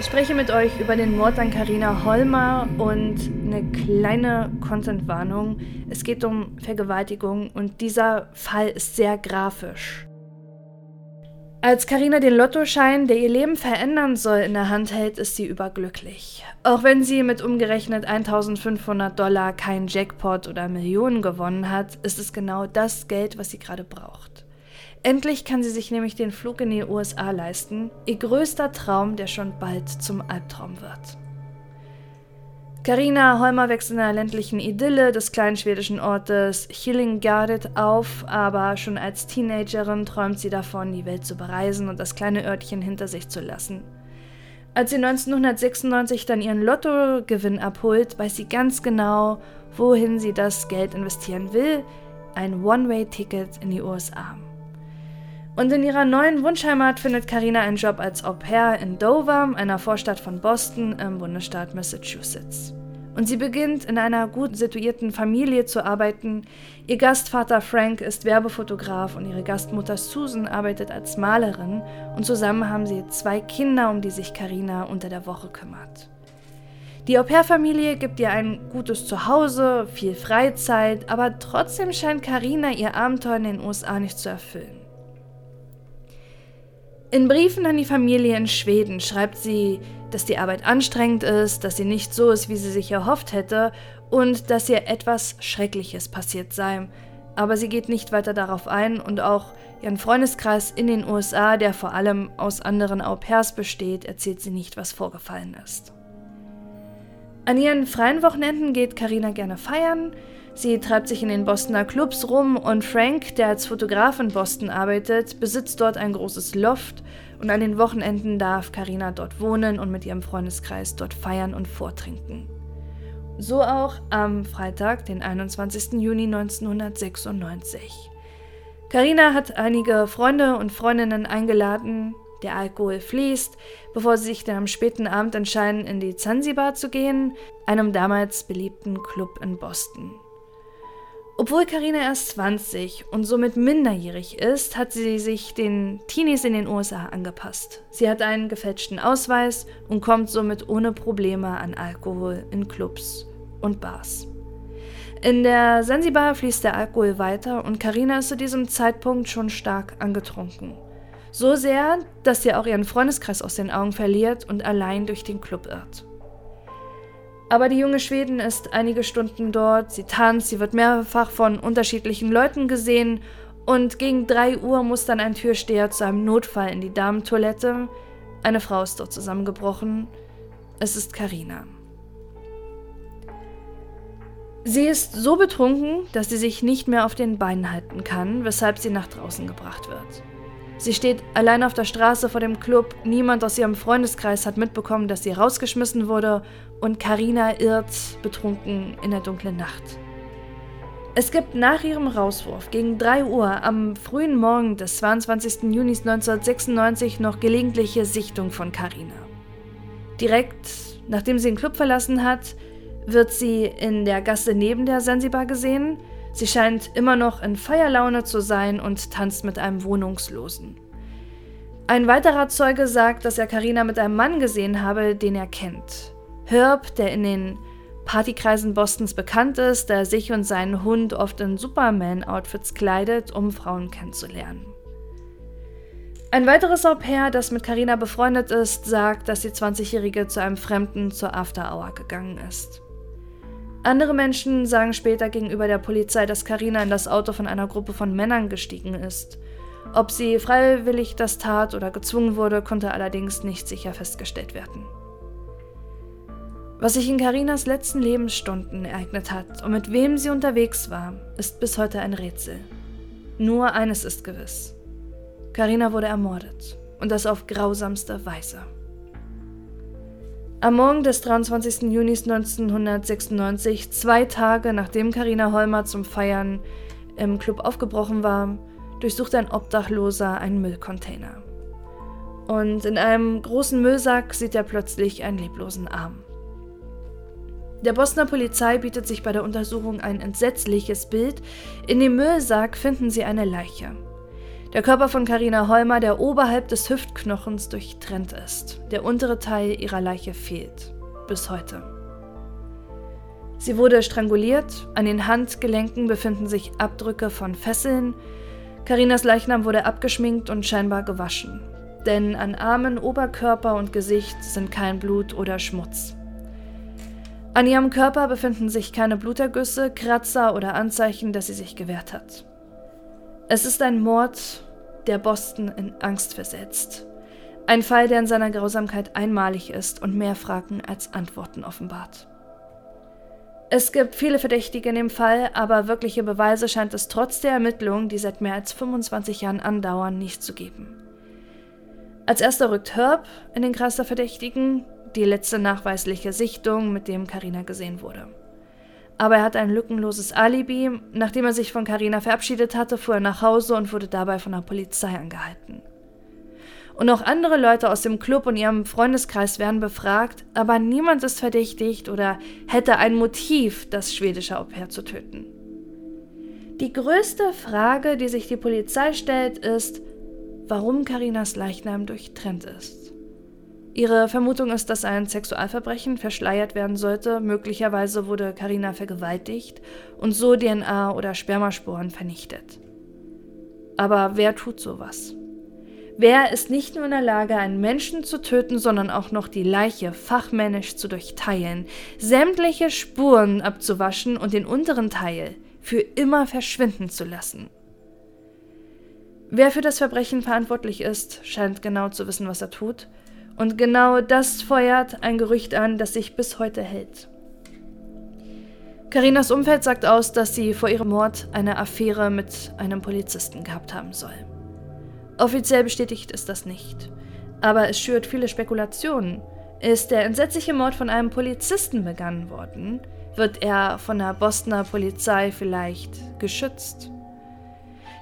Ich spreche mit euch über den Mord an Karina Holmer und eine kleine Content-Warnung. Es geht um Vergewaltigung und dieser Fall ist sehr grafisch. Als Karina den Lottoschein, der ihr Leben verändern soll, in der Hand hält, ist sie überglücklich. Auch wenn sie mit umgerechnet 1500 Dollar keinen Jackpot oder Millionen gewonnen hat, ist es genau das Geld, was sie gerade braucht. Endlich kann sie sich nämlich den Flug in die USA leisten, ihr größter Traum, der schon bald zum Albtraum wird. Karina Holmer wächst in einer ländlichen Idylle des kleinen schwedischen Ortes Hillinggardet auf, aber schon als Teenagerin träumt sie davon, die Welt zu bereisen und das kleine Örtchen hinter sich zu lassen. Als sie 1996 dann ihren Lottogewinn abholt, weiß sie ganz genau, wohin sie das Geld investieren will: ein One-Way-Ticket in die USA. Und in ihrer neuen Wunschheimat findet Karina einen Job als Au pair in Dover, einer Vorstadt von Boston im Bundesstaat Massachusetts. Und sie beginnt in einer gut situierten Familie zu arbeiten. Ihr Gastvater Frank ist Werbefotograf und ihre Gastmutter Susan arbeitet als Malerin und zusammen haben sie zwei Kinder, um die sich Karina unter der Woche kümmert. Die Au-pair-Familie gibt ihr ein gutes Zuhause, viel Freizeit, aber trotzdem scheint Karina ihr Abenteuer in den USA nicht zu erfüllen. In Briefen an die Familie in Schweden schreibt sie, dass die Arbeit anstrengend ist, dass sie nicht so ist, wie sie sich erhofft hätte und dass ihr etwas Schreckliches passiert sei. Aber sie geht nicht weiter darauf ein und auch ihren Freundeskreis in den USA, der vor allem aus anderen Au-pairs besteht, erzählt sie nicht, was vorgefallen ist. An ihren freien Wochenenden geht Karina gerne feiern, Sie treibt sich in den Bostoner Clubs rum und Frank, der als Fotograf in Boston arbeitet, besitzt dort ein großes Loft und an den Wochenenden darf Karina dort wohnen und mit ihrem Freundeskreis dort feiern und vortrinken. So auch am Freitag, den 21. Juni 1996. Karina hat einige Freunde und Freundinnen eingeladen. Der Alkohol fließt, bevor sie sich dann am späten Abend entscheiden, in die Zanzibar zu gehen, einem damals beliebten Club in Boston. Obwohl Karina erst 20 und somit minderjährig ist, hat sie sich den Teenies in den USA angepasst. Sie hat einen gefälschten Ausweis und kommt somit ohne Probleme an Alkohol in Clubs und Bars. In der Sansibar fließt der Alkohol weiter und Karina ist zu diesem Zeitpunkt schon stark angetrunken. So sehr, dass sie auch ihren Freundeskreis aus den Augen verliert und allein durch den Club irrt. Aber die junge Schwedin ist einige Stunden dort, sie tanzt, sie wird mehrfach von unterschiedlichen Leuten gesehen und gegen 3 Uhr muss dann ein Türsteher zu einem Notfall in die Damentoilette. Eine Frau ist dort zusammengebrochen. Es ist Karina. Sie ist so betrunken, dass sie sich nicht mehr auf den Beinen halten kann, weshalb sie nach draußen gebracht wird. Sie steht allein auf der Straße vor dem Club. Niemand aus ihrem Freundeskreis hat mitbekommen, dass sie rausgeschmissen wurde und Karina irrt betrunken in der dunklen Nacht. Es gibt nach ihrem Rauswurf gegen 3 Uhr am frühen Morgen des 22. Juni 1996 noch gelegentliche Sichtung von Karina. Direkt nachdem sie den Club verlassen hat, wird sie in der Gasse neben der Sansibar gesehen. Sie scheint immer noch in Feierlaune zu sein und tanzt mit einem Wohnungslosen. Ein weiterer Zeuge sagt, dass er Karina mit einem Mann gesehen habe, den er kennt. Herb, der in den Partykreisen Bostons bekannt ist, der sich und seinen Hund oft in Superman-Outfits kleidet, um Frauen kennenzulernen. Ein weiteres Au-pair, das mit Karina befreundet ist, sagt, dass die 20-Jährige zu einem Fremden zur After-Hour gegangen ist. Andere Menschen sagen später gegenüber der Polizei, dass Karina in das Auto von einer Gruppe von Männern gestiegen ist. Ob sie freiwillig das tat oder gezwungen wurde, konnte allerdings nicht sicher festgestellt werden. Was sich in Karinas letzten Lebensstunden ereignet hat und mit wem sie unterwegs war, ist bis heute ein Rätsel. Nur eines ist gewiss. Karina wurde ermordet und das auf grausamste Weise. Am Morgen des 23. Juni 1996, zwei Tage nachdem Karina Holmer zum Feiern im Club aufgebrochen war, durchsucht ein Obdachloser einen Müllcontainer. Und in einem großen Müllsack sieht er plötzlich einen leblosen Arm. Der Bostoner Polizei bietet sich bei der Untersuchung ein entsetzliches Bild. In dem Müllsack finden sie eine Leiche. Der Körper von Karina Holmer, der oberhalb des Hüftknochens durchtrennt ist. Der untere Teil ihrer Leiche fehlt. Bis heute. Sie wurde stranguliert, an den Handgelenken befinden sich Abdrücke von Fesseln. Karinas Leichnam wurde abgeschminkt und scheinbar gewaschen. Denn an Armen, Oberkörper und Gesicht sind kein Blut oder Schmutz. An ihrem Körper befinden sich keine Blutergüsse, Kratzer oder Anzeichen, dass sie sich gewehrt hat. Es ist ein Mord, der Boston in Angst versetzt. Ein Fall, der in seiner Grausamkeit einmalig ist und mehr Fragen als Antworten offenbart. Es gibt viele Verdächtige in dem Fall, aber wirkliche Beweise scheint es trotz der Ermittlungen, die seit mehr als 25 Jahren andauern, nicht zu geben. Als erster rückt Herb in den Kreis der Verdächtigen, die letzte nachweisliche Sichtung, mit dem Karina gesehen wurde. Aber er hat ein lückenloses Alibi. Nachdem er sich von Karina verabschiedet hatte, fuhr er nach Hause und wurde dabei von der Polizei angehalten. Und auch andere Leute aus dem Club und ihrem Freundeskreis werden befragt, aber niemand ist verdächtigt oder hätte ein Motiv, das schwedische Au-pair zu töten. Die größte Frage, die sich die Polizei stellt, ist, warum Karinas Leichnam durchtrennt ist. Ihre Vermutung ist, dass ein Sexualverbrechen verschleiert werden sollte. Möglicherweise wurde Karina vergewaltigt und so DNA oder Spermaspuren vernichtet. Aber wer tut sowas? Wer ist nicht nur in der Lage, einen Menschen zu töten, sondern auch noch die Leiche fachmännisch zu durchteilen, sämtliche Spuren abzuwaschen und den unteren Teil für immer verschwinden zu lassen? Wer für das Verbrechen verantwortlich ist, scheint genau zu wissen, was er tut, und genau das feuert ein Gerücht an, das sich bis heute hält. Karinas Umfeld sagt aus, dass sie vor ihrem Mord eine Affäre mit einem Polizisten gehabt haben soll. Offiziell bestätigt ist das nicht. Aber es schürt viele Spekulationen. Ist der entsetzliche Mord von einem Polizisten begangen worden? Wird er von der Bostoner Polizei vielleicht geschützt?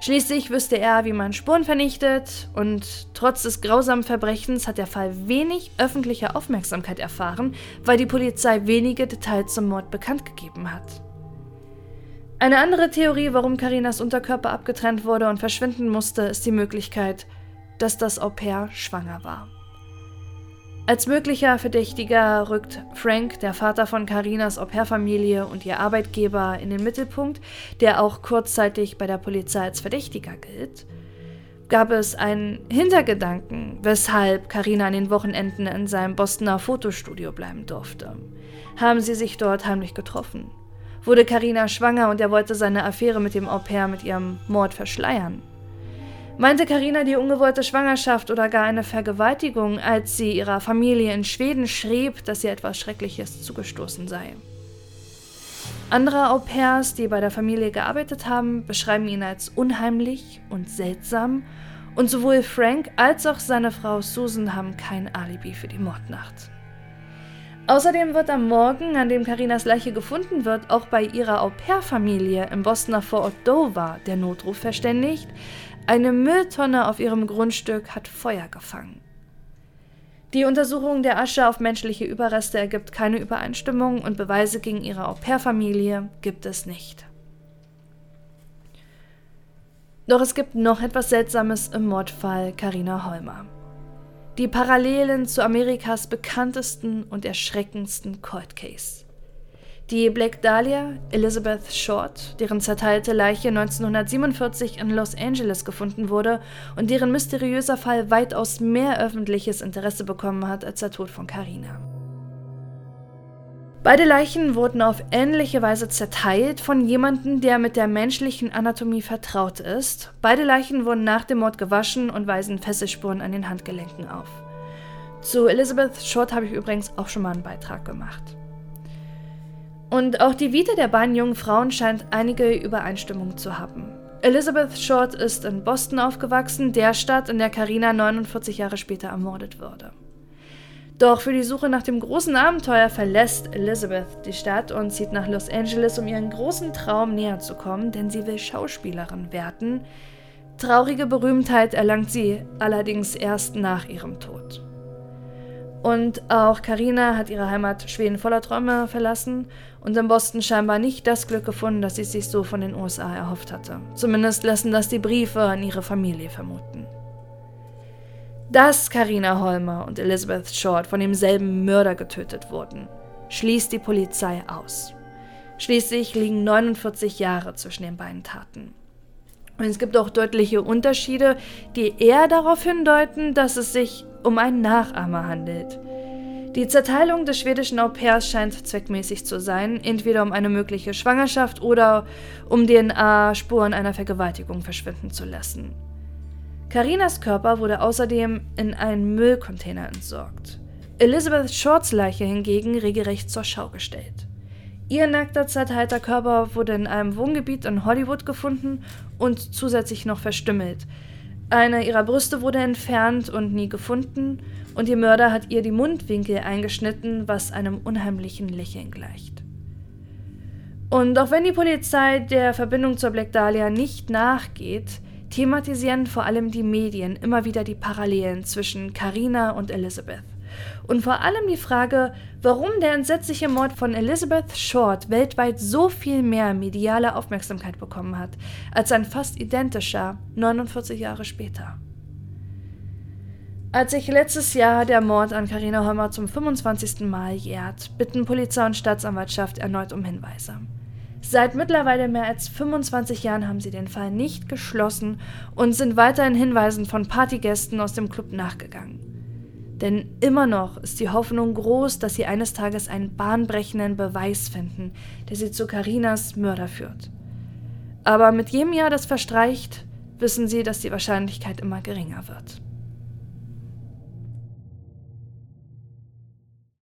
Schließlich wüsste er, wie man Spuren vernichtet, und trotz des grausamen Verbrechens hat der Fall wenig öffentliche Aufmerksamkeit erfahren, weil die Polizei wenige Details zum Mord bekannt gegeben hat. Eine andere Theorie, warum Karinas Unterkörper abgetrennt wurde und verschwinden musste, ist die Möglichkeit, dass das Au pair schwanger war. Als möglicher Verdächtiger rückt Frank, der Vater von Karinas Au-pair-Familie und ihr Arbeitgeber, in den Mittelpunkt, der auch kurzzeitig bei der Polizei als Verdächtiger gilt. Gab es einen Hintergedanken, weshalb Karina an den Wochenenden in seinem Bostoner Fotostudio bleiben durfte? Haben sie sich dort heimlich getroffen? wurde Karina schwanger und er wollte seine Affäre mit dem Au-pair mit ihrem Mord verschleiern. Meinte Karina die ungewollte Schwangerschaft oder gar eine Vergewaltigung, als sie ihrer Familie in Schweden schrieb, dass ihr etwas Schreckliches zugestoßen sei. Andere Au-pairs, die bei der Familie gearbeitet haben, beschreiben ihn als unheimlich und seltsam und sowohl Frank als auch seine Frau Susan haben kein Alibi für die Mordnacht. Außerdem wird am Morgen, an dem Karinas Leiche gefunden wird, auch bei ihrer Au-pair-Familie im Bostoner Vorort Dover der Notruf verständigt. Eine Mülltonne auf ihrem Grundstück hat Feuer gefangen. Die Untersuchung der Asche auf menschliche Überreste ergibt keine Übereinstimmung und Beweise gegen ihre Au-pair-Familie gibt es nicht. Doch es gibt noch etwas Seltsames im Mordfall Karina Holmer die Parallelen zu Amerikas bekanntesten und erschreckendsten Cold Case. Die Black Dahlia, Elizabeth Short, deren zerteilte Leiche 1947 in Los Angeles gefunden wurde und deren mysteriöser Fall weitaus mehr öffentliches Interesse bekommen hat als der Tod von Carina. Beide Leichen wurden auf ähnliche Weise zerteilt von jemandem, der mit der menschlichen Anatomie vertraut ist. Beide Leichen wurden nach dem Mord gewaschen und weisen Fesselspuren an den Handgelenken auf. Zu Elizabeth Short habe ich übrigens auch schon mal einen Beitrag gemacht. Und auch die Vita der beiden jungen Frauen scheint einige Übereinstimmungen zu haben. Elizabeth Short ist in Boston aufgewachsen, der Stadt, in der Carina 49 Jahre später ermordet wurde. Doch für die Suche nach dem großen Abenteuer verlässt Elizabeth die Stadt und zieht nach Los Angeles, um ihren großen Traum näher zu kommen, denn sie will Schauspielerin werden. Traurige Berühmtheit erlangt sie allerdings erst nach ihrem Tod. Und auch Karina hat ihre Heimat Schweden voller Träume verlassen und in Boston scheinbar nicht das Glück gefunden, das sie sich so von den USA erhofft hatte. Zumindest lassen das die Briefe an ihre Familie vermuten. Dass Karina Holmer und Elizabeth Short von demselben Mörder getötet wurden, schließt die Polizei aus. Schließlich liegen 49 Jahre zwischen den beiden Taten. Und es gibt auch deutliche Unterschiede, die eher darauf hindeuten, dass es sich um einen Nachahmer handelt. Die Zerteilung des schwedischen Au-pairs scheint zweckmäßig zu sein, entweder um eine mögliche Schwangerschaft oder um DNA-Spuren einer Vergewaltigung verschwinden zu lassen. Karinas Körper wurde außerdem in einen Müllcontainer entsorgt. Elizabeth Shorts Leiche hingegen regelrecht zur Schau gestellt. Ihr nackter, zerteilter Körper wurde in einem Wohngebiet in Hollywood gefunden und zusätzlich noch verstümmelt. Eine ihrer Brüste wurde entfernt und nie gefunden, und ihr Mörder hat ihr die Mundwinkel eingeschnitten, was einem unheimlichen Lächeln gleicht. Und auch wenn die Polizei der Verbindung zur Black Dahlia nicht nachgeht, thematisieren vor allem die Medien immer wieder die Parallelen zwischen Carina und Elizabeth. Und vor allem die Frage, warum der entsetzliche Mord von Elizabeth Short weltweit so viel mehr mediale Aufmerksamkeit bekommen hat, als ein fast identischer 49 Jahre später. Als sich letztes Jahr der Mord an Karina Holmer zum 25. Mal jährt, bitten Polizei und Staatsanwaltschaft erneut um Hinweise. Seit mittlerweile mehr als 25 Jahren haben sie den Fall nicht geschlossen und sind weiterhin Hinweisen von Partygästen aus dem Club nachgegangen. Denn immer noch ist die Hoffnung groß, dass sie eines Tages einen bahnbrechenden Beweis finden, der sie zu Karinas Mörder führt. Aber mit jedem Jahr, das verstreicht, wissen sie, dass die Wahrscheinlichkeit immer geringer wird.